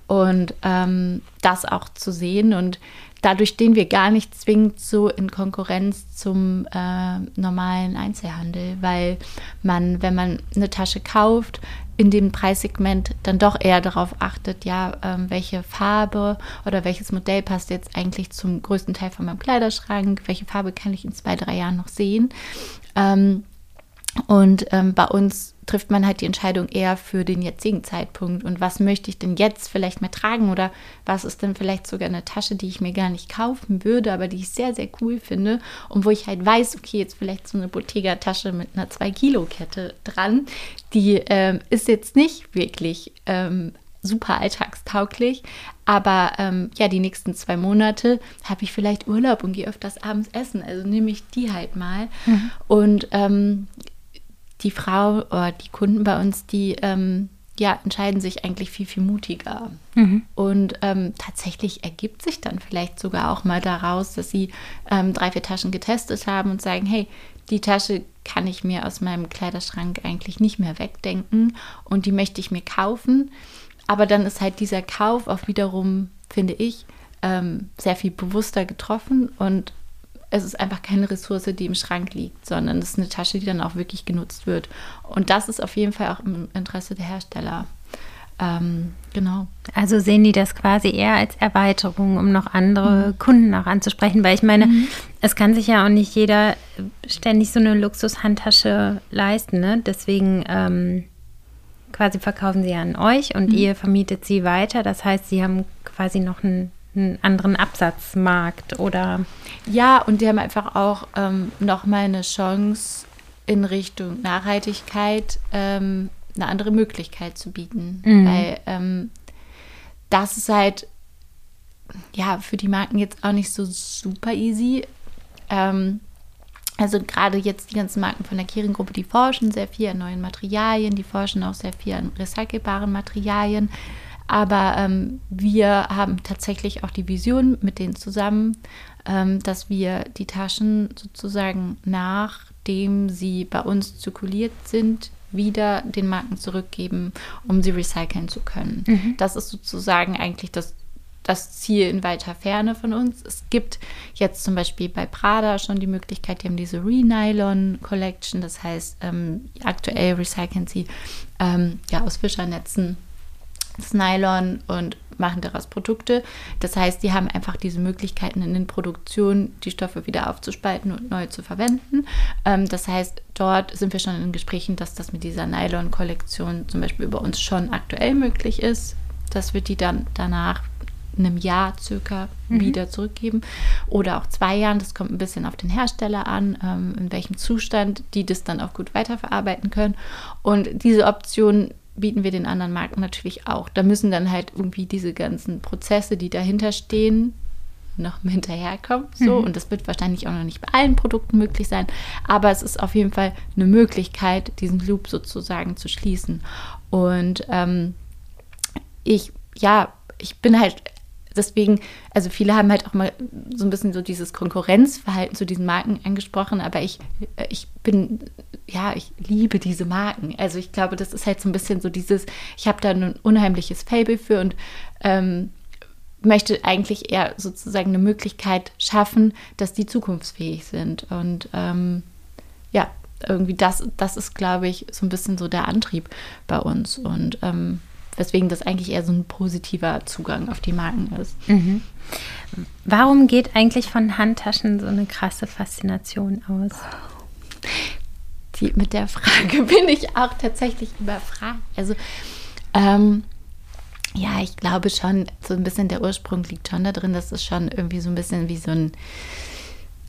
und ähm, das auch zu sehen. Und dadurch stehen wir gar nicht zwingend so in Konkurrenz zum äh, normalen Einzelhandel, weil man, wenn man eine Tasche kauft, in dem Preissegment dann doch eher darauf achtet, ja, ähm, welche Farbe oder welches Modell passt jetzt eigentlich zum größten Teil von meinem Kleiderschrank, welche Farbe kann ich in zwei, drei Jahren noch sehen. Ähm, und ähm, bei uns trifft man halt die Entscheidung eher für den jetzigen Zeitpunkt. Und was möchte ich denn jetzt vielleicht mehr tragen? Oder was ist denn vielleicht sogar eine Tasche, die ich mir gar nicht kaufen würde, aber die ich sehr, sehr cool finde und wo ich halt weiß, okay, jetzt vielleicht so eine Bottega-Tasche mit einer 2-Kilo-Kette dran, die ähm, ist jetzt nicht wirklich ähm, super alltagstauglich. Aber ähm, ja, die nächsten zwei Monate habe ich vielleicht Urlaub und gehe öfters abends essen. Also nehme ich die halt mal. Mhm. Und ähm, die Frau oder die Kunden bei uns, die ähm, ja, entscheiden sich eigentlich viel, viel mutiger. Mhm. Und ähm, tatsächlich ergibt sich dann vielleicht sogar auch mal daraus, dass sie ähm, drei, vier Taschen getestet haben und sagen, hey, die Tasche kann ich mir aus meinem Kleiderschrank eigentlich nicht mehr wegdenken und die möchte ich mir kaufen. Aber dann ist halt dieser Kauf auch wiederum, finde ich, ähm, sehr viel bewusster getroffen und es ist einfach keine Ressource, die im Schrank liegt, sondern es ist eine Tasche, die dann auch wirklich genutzt wird. Und das ist auf jeden Fall auch im Interesse der Hersteller. Ähm, genau. Also sehen die das quasi eher als Erweiterung, um noch andere mhm. Kunden auch anzusprechen, weil ich meine, mhm. es kann sich ja auch nicht jeder ständig so eine Luxushandtasche leisten, ne? Deswegen ähm, quasi verkaufen sie an euch und mhm. ihr vermietet sie weiter. Das heißt, sie haben quasi noch einen, einen anderen Absatzmarkt oder. Ja, und die haben einfach auch ähm, nochmal eine Chance in Richtung Nachhaltigkeit ähm, eine andere Möglichkeit zu bieten. Mhm. Weil ähm, das ist halt ja für die Marken jetzt auch nicht so super easy. Ähm, also gerade jetzt die ganzen Marken von der Kering-Gruppe, die forschen sehr viel an neuen Materialien, die forschen auch sehr viel an recycelbaren Materialien. Aber ähm, wir haben tatsächlich auch die Vision mit denen zusammen, ähm, dass wir die Taschen sozusagen nachdem sie bei uns zirkuliert sind, wieder den Marken zurückgeben, um sie recyceln zu können. Mhm. Das ist sozusagen eigentlich das, das Ziel in weiter Ferne von uns. Es gibt jetzt zum Beispiel bei Prada schon die Möglichkeit, die haben diese Renylon Collection, das heißt, ähm, aktuell recyceln sie ähm, ja, aus Fischernetzen das Nylon und machen daraus Produkte. Das heißt, die haben einfach diese Möglichkeiten in den Produktionen, die Stoffe wieder aufzuspalten und neu zu verwenden. Ähm, das heißt, dort sind wir schon in Gesprächen, dass das mit dieser Nylon-Kollektion zum Beispiel über uns schon aktuell möglich ist, dass wir die dann danach einem Jahr circa mhm. wieder zurückgeben oder auch zwei Jahren. Das kommt ein bisschen auf den Hersteller an, ähm, in welchem Zustand die das dann auch gut weiterverarbeiten können. Und diese Option bieten wir den anderen Marken natürlich auch. Da müssen dann halt irgendwie diese ganzen Prozesse, die dahinter stehen, noch hinterherkommen. So. Mhm. Und das wird wahrscheinlich auch noch nicht bei allen Produkten möglich sein. Aber es ist auf jeden Fall eine Möglichkeit, diesen Loop sozusagen zu schließen. Und ähm, ich, ja, ich bin halt deswegen, also viele haben halt auch mal so ein bisschen so dieses Konkurrenzverhalten zu diesen Marken angesprochen, aber ich, ich bin, ja, ich liebe diese Marken. Also ich glaube, das ist halt so ein bisschen so dieses, ich habe da ein unheimliches Fable für und ähm, möchte eigentlich eher sozusagen eine Möglichkeit schaffen, dass die zukunftsfähig sind. Und ähm, ja, irgendwie das, das ist, glaube ich, so ein bisschen so der Antrieb bei uns. Und ähm, weswegen das eigentlich eher so ein positiver Zugang auf die Marken ist. Mhm. Warum geht eigentlich von Handtaschen so eine krasse Faszination aus? Die, mit der Frage bin ich auch tatsächlich überfragt. Also, ähm, ja, ich glaube schon, so ein bisschen der Ursprung liegt schon da drin, dass es schon irgendwie so ein bisschen wie so ein,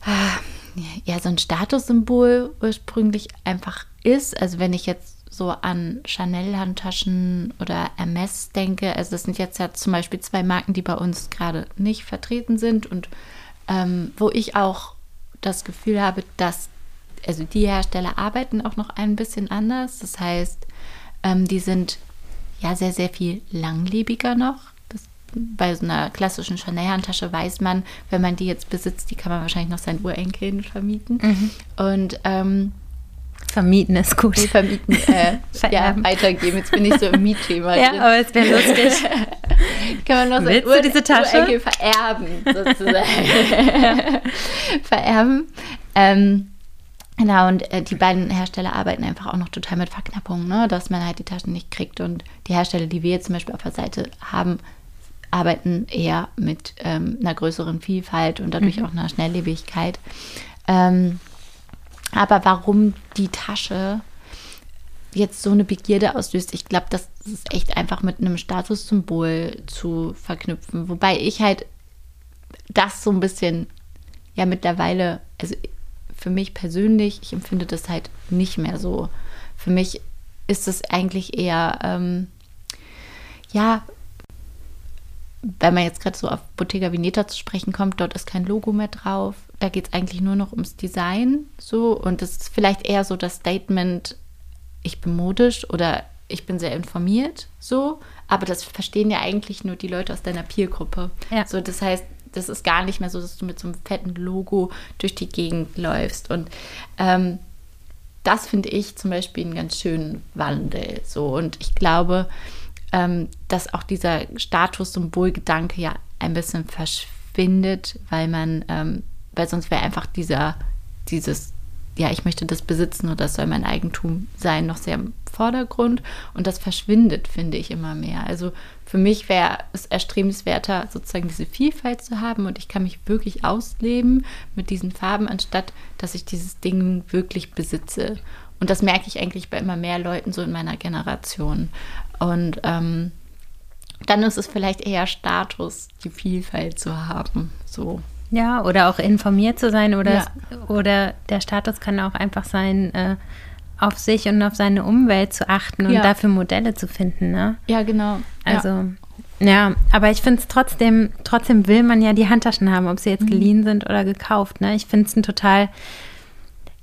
äh, ja, so ein Statussymbol ursprünglich einfach ist. Also, wenn ich jetzt so an Chanel-Handtaschen oder Hermes denke, also das sind jetzt ja zum Beispiel zwei Marken, die bei uns gerade nicht vertreten sind und ähm, wo ich auch das Gefühl habe, dass also die Hersteller arbeiten auch noch ein bisschen anders. Das heißt, ähm, die sind ja sehr, sehr viel langlebiger noch. Das, bei so einer klassischen Chanel-Handtasche weiß man, wenn man die jetzt besitzt, die kann man wahrscheinlich noch seinen Urenkeln vermieten. Mhm. Und ähm, Vermieten ist gut. Nee, vermieten, äh, ja, weitergeben. Jetzt bin ich so im Mietthema Ja, drin. aber es wäre lustig. Kann man noch Willst so du diese Tasche? vererben, sozusagen. vererben. Ähm, genau, und äh, die beiden Hersteller arbeiten einfach auch noch total mit Verknappung, ne? dass man halt die Taschen nicht kriegt. Und die Hersteller, die wir jetzt zum Beispiel auf der Seite haben, arbeiten eher mit ähm, einer größeren Vielfalt und dadurch mhm. auch einer Schnelllebigkeit. Ähm, aber warum die Tasche jetzt so eine Begierde auslöst, ich glaube, das ist echt einfach mit einem Statussymbol zu verknüpfen. Wobei ich halt das so ein bisschen, ja, mittlerweile, also für mich persönlich, ich empfinde das halt nicht mehr so. Für mich ist es eigentlich eher, ähm, ja, wenn man jetzt gerade so auf Bottega Veneta zu sprechen kommt, dort ist kein Logo mehr drauf. Da geht es eigentlich nur noch ums Design so und das ist vielleicht eher so das Statement, ich bin modisch oder ich bin sehr informiert so, aber das verstehen ja eigentlich nur die Leute aus deiner Peergruppe. Ja. So, das heißt, das ist gar nicht mehr so, dass du mit so einem fetten Logo durch die Gegend läufst und ähm, das finde ich zum Beispiel einen ganz schönen Wandel so und ich glaube, ähm, dass auch dieser Status-Symbol-Gedanke ja ein bisschen verschwindet, weil man, ähm, weil sonst wäre einfach dieser, dieses ja, ich möchte das besitzen oder das soll mein Eigentum sein, noch sehr im Vordergrund. Und das verschwindet, finde ich, immer mehr. Also für mich wäre es erstrebenswerter, sozusagen diese Vielfalt zu haben und ich kann mich wirklich ausleben mit diesen Farben, anstatt dass ich dieses Ding wirklich besitze. Und das merke ich eigentlich bei immer mehr Leuten so in meiner Generation. Und ähm, dann ist es vielleicht eher Status, die Vielfalt zu haben. So. Ja, oder auch informiert zu sein oder, ja. oder der Status kann auch einfach sein, äh, auf sich und auf seine Umwelt zu achten und ja. dafür Modelle zu finden. Ne? Ja, genau. Also, ja, ja aber ich finde es trotzdem, trotzdem will man ja die Handtaschen haben, ob sie jetzt mhm. geliehen sind oder gekauft. Ne? Ich finde es ein total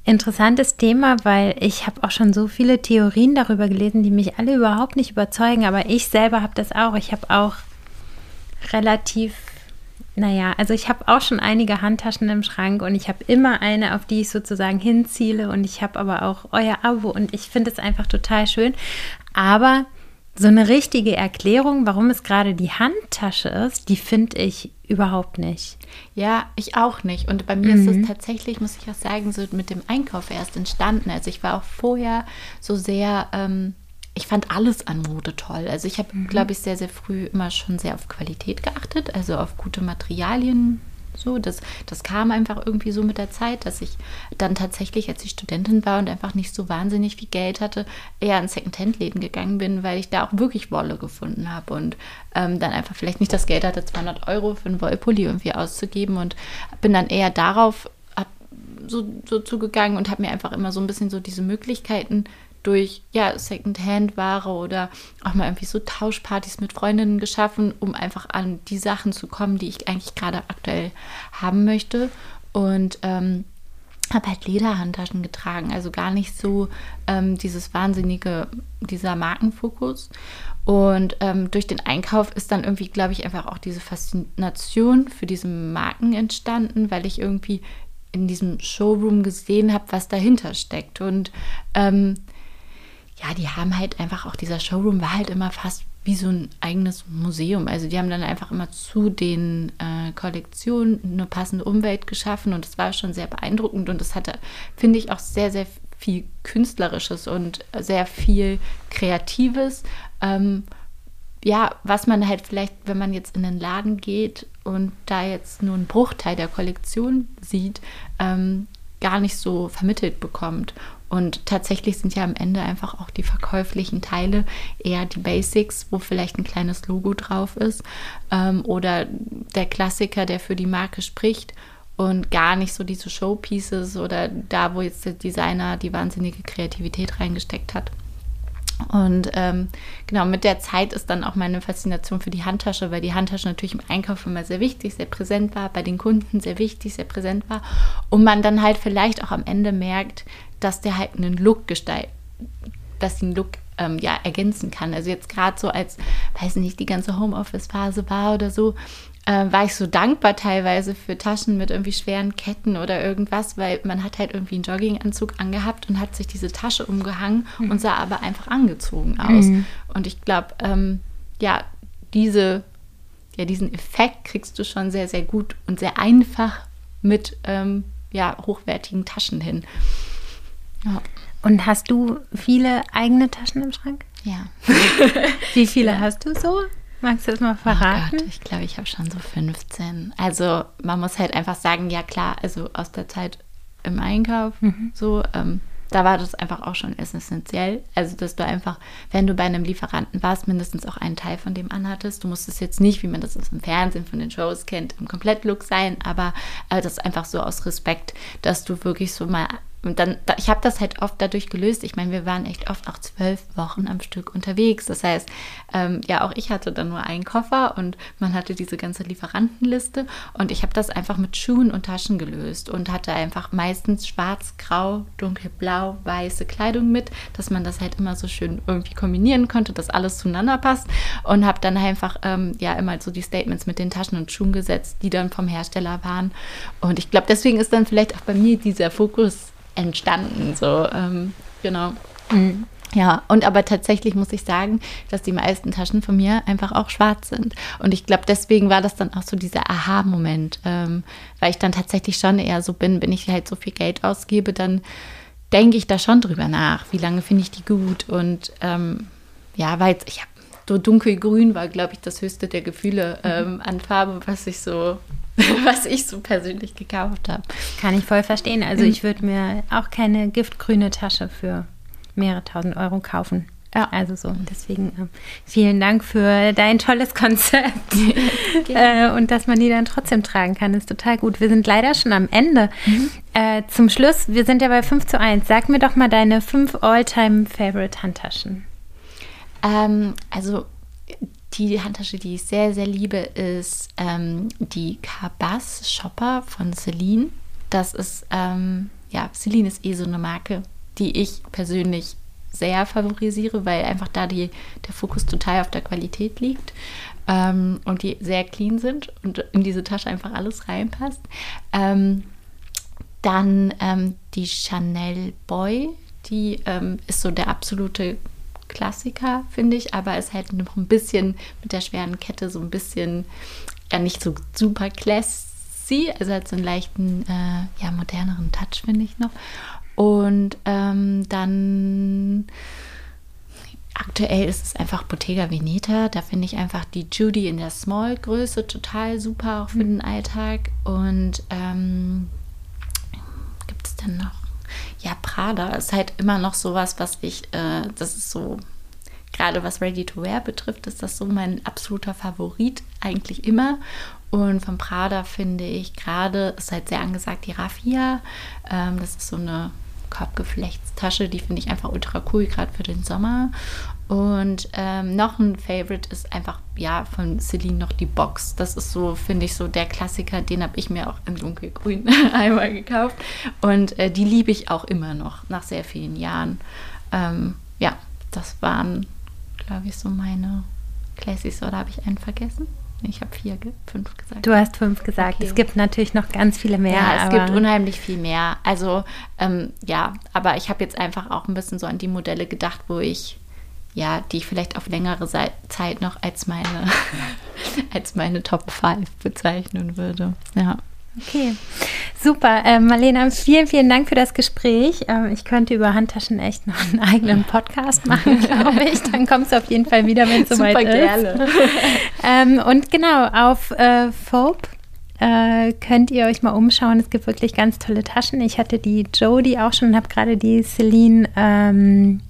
interessantes Thema, weil ich habe auch schon so viele Theorien darüber gelesen, die mich alle überhaupt nicht überzeugen, aber ich selber habe das auch. Ich habe auch relativ, naja, also ich habe auch schon einige Handtaschen im Schrank und ich habe immer eine, auf die ich sozusagen hinziele und ich habe aber auch euer Abo und ich finde es einfach total schön. Aber so eine richtige Erklärung, warum es gerade die Handtasche ist, die finde ich überhaupt nicht. Ja, ich auch nicht. Und bei mir mhm. ist es mhm. tatsächlich, muss ich auch sagen, so mit dem Einkauf erst entstanden. Also ich war auch vorher so sehr, ähm, ich fand alles an Mode toll. Also ich habe, mhm. glaube ich, sehr, sehr früh immer schon sehr auf Qualität geachtet, also auf gute Materialien, so, das, das kam einfach irgendwie so mit der Zeit, dass ich dann tatsächlich, als ich Studentin war und einfach nicht so wahnsinnig viel Geld hatte, eher in Secondhand-Läden gegangen bin, weil ich da auch wirklich Wolle gefunden habe und ähm, dann einfach vielleicht nicht das Geld hatte, 200 Euro für einen Wollpulli irgendwie auszugeben und bin dann eher darauf so, so zugegangen und habe mir einfach immer so ein bisschen so diese Möglichkeiten durch ja, Secondhand-Ware oder auch mal irgendwie so Tauschpartys mit Freundinnen geschaffen, um einfach an die Sachen zu kommen, die ich eigentlich gerade aktuell haben möchte. Und ähm, habe halt Lederhandtaschen getragen, also gar nicht so ähm, dieses wahnsinnige, dieser Markenfokus. Und ähm, durch den Einkauf ist dann irgendwie, glaube ich, einfach auch diese Faszination für diese Marken entstanden, weil ich irgendwie in diesem Showroom gesehen habe, was dahinter steckt. Und ähm, ja, die haben halt einfach auch dieser Showroom war halt immer fast wie so ein eigenes Museum. Also die haben dann einfach immer zu den äh, Kollektionen eine passende Umwelt geschaffen und es war schon sehr beeindruckend und es hatte, finde ich, auch sehr, sehr viel Künstlerisches und sehr viel Kreatives. Ähm, ja, was man halt vielleicht, wenn man jetzt in den Laden geht und da jetzt nur einen Bruchteil der Kollektion sieht, ähm, gar nicht so vermittelt bekommt. Und tatsächlich sind ja am Ende einfach auch die verkäuflichen Teile eher die Basics, wo vielleicht ein kleines Logo drauf ist ähm, oder der Klassiker, der für die Marke spricht und gar nicht so diese Showpieces oder da, wo jetzt der Designer die wahnsinnige Kreativität reingesteckt hat. Und ähm, genau, mit der Zeit ist dann auch meine Faszination für die Handtasche, weil die Handtasche natürlich im Einkauf immer sehr wichtig, sehr präsent war, bei den Kunden sehr wichtig, sehr präsent war. Und man dann halt vielleicht auch am Ende merkt, dass der halt einen Look gestaltet, dass den Look ähm, ja ergänzen kann. Also jetzt gerade so als, weiß nicht, die ganze Homeoffice-Phase war oder so, äh, war ich so dankbar teilweise für Taschen mit irgendwie schweren Ketten oder irgendwas, weil man hat halt irgendwie einen Jogginganzug angehabt und hat sich diese Tasche umgehangen mhm. und sah aber einfach angezogen aus. Mhm. Und ich glaube, ähm, ja, diese, ja, diesen Effekt kriegst du schon sehr, sehr gut und sehr einfach mit ähm, ja, hochwertigen Taschen hin. Ja. Und hast du viele eigene Taschen im Schrank? Ja. Wie viele ja. hast du so? Magst du das mal verraten? Oh Gott, ich glaube, ich habe schon so 15. Also man muss halt einfach sagen, ja klar, also aus der Zeit im Einkauf, mhm. so, ähm, da war das einfach auch schon essentiell. Also, dass du einfach, wenn du bei einem Lieferanten warst, mindestens auch einen Teil von dem anhattest. Du musstest jetzt nicht, wie man das aus dem Fernsehen von den Shows kennt, im Komplettlook sein, aber äh, das einfach so aus Respekt, dass du wirklich so mal und dann, ich habe das halt oft dadurch gelöst. Ich meine, wir waren echt oft auch zwölf Wochen am Stück unterwegs. Das heißt, ähm, ja, auch ich hatte dann nur einen Koffer und man hatte diese ganze Lieferantenliste. Und ich habe das einfach mit Schuhen und Taschen gelöst und hatte einfach meistens schwarz, grau, dunkelblau, weiße Kleidung mit, dass man das halt immer so schön irgendwie kombinieren konnte, dass alles zueinander passt. Und habe dann einfach, ähm, ja, immer so die Statements mit den Taschen und Schuhen gesetzt, die dann vom Hersteller waren. Und ich glaube, deswegen ist dann vielleicht auch bei mir dieser Fokus entstanden. So, ähm, genau. Mhm. Ja, und aber tatsächlich muss ich sagen, dass die meisten Taschen von mir einfach auch schwarz sind. Und ich glaube, deswegen war das dann auch so dieser Aha-Moment, ähm, weil ich dann tatsächlich schon eher so bin, wenn ich halt so viel Geld ausgebe, dann denke ich da schon drüber nach, wie lange finde ich die gut. Und ähm, ja, weil ich habe so dunkelgrün war, glaube ich, das höchste der Gefühle mhm. ähm, an Farbe, was ich so was ich so persönlich gekauft habe. Kann ich voll verstehen. Also mhm. ich würde mir auch keine giftgrüne Tasche für mehrere tausend Euro kaufen. Ja. Also so. Deswegen äh, vielen Dank für dein tolles Konzept. äh, und dass man die dann trotzdem tragen kann, ist total gut. Wir sind leider schon am Ende. Mhm. Äh, zum Schluss, wir sind ja bei 5 zu 1. Sag mir doch mal deine fünf All-Time-Favorite-Handtaschen. Ähm, also die Handtasche, die ich sehr, sehr liebe, ist ähm, die Cabas Shopper von Celine. Das ist, ähm, ja, Celine ist eh so eine Marke, die ich persönlich sehr favorisiere, weil einfach da die, der Fokus total auf der Qualität liegt ähm, und die sehr clean sind und in diese Tasche einfach alles reinpasst. Ähm, dann ähm, die Chanel Boy, die ähm, ist so der absolute Klassiker, finde ich, aber ist halt noch ein bisschen mit der schweren Kette so ein bisschen, ja nicht so super classy, also hat so einen leichten, äh, ja moderneren Touch, finde ich noch. Und ähm, dann aktuell ist es einfach Bottega Veneta. Da finde ich einfach die Judy in der Small-Größe total super, auch für mhm. den Alltag. Und ähm, gibt es denn noch? Ja, Prada ist halt immer noch sowas, was ich, äh, das ist so, gerade was Ready to Wear betrifft, ist das so mein absoluter Favorit eigentlich immer. Und von Prada finde ich gerade, ist halt sehr angesagt, die Raffia. Ähm, das ist so eine Korbgeflechtstasche. Die finde ich einfach ultra cool, gerade für den Sommer. Und ähm, noch ein Favorite ist einfach, ja, von Celine noch die Box. Das ist so, finde ich, so der Klassiker. Den habe ich mir auch in dunkelgrün einmal gekauft. Und äh, die liebe ich auch immer noch, nach sehr vielen Jahren. Ähm, ja, das waren, glaube ich, so meine Classics. Oder habe ich einen vergessen? Ich habe vier, fünf gesagt. Du hast fünf gesagt. Okay. Es gibt natürlich noch ganz viele mehr. Ja, es gibt unheimlich viel mehr. Also ähm, ja, aber ich habe jetzt einfach auch ein bisschen so an die Modelle gedacht, wo ich ja, die ich vielleicht auf längere Zeit noch als meine, als meine Top 5 bezeichnen würde. Ja. Okay, super. Äh, Marlena, vielen, vielen Dank für das Gespräch. Ähm, ich könnte über Handtaschen echt noch einen eigenen Podcast machen, glaube ich. Dann kommst du auf jeden Fall wieder, wenn es soweit ist. gerne. ähm, und genau, auf äh, Fope äh, könnt ihr euch mal umschauen. Es gibt wirklich ganz tolle Taschen. Ich hatte die Jodie auch schon und habe gerade die Celine ähm,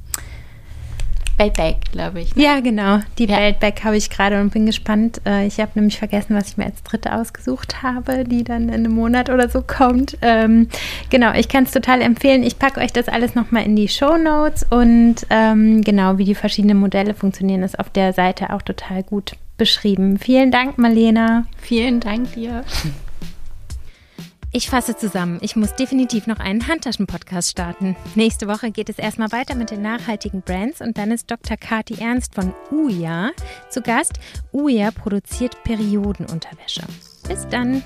Beltbag, glaube ich. Ne? Ja, genau. Die ja. Beltbag habe ich gerade und bin gespannt. Äh, ich habe nämlich vergessen, was ich mir als dritte ausgesucht habe, die dann in einem Monat oder so kommt. Ähm, genau, ich kann es total empfehlen. Ich packe euch das alles nochmal in die Show Notes und ähm, genau, wie die verschiedenen Modelle funktionieren, ist auf der Seite auch total gut beschrieben. Vielen Dank, Marlena. Vielen Dank dir. Ich fasse zusammen, ich muss definitiv noch einen Handtaschen-Podcast starten. Nächste Woche geht es erstmal weiter mit den nachhaltigen Brands und dann ist Dr. Kati Ernst von Uja zu Gast. Uja produziert Periodenunterwäsche. Bis dann!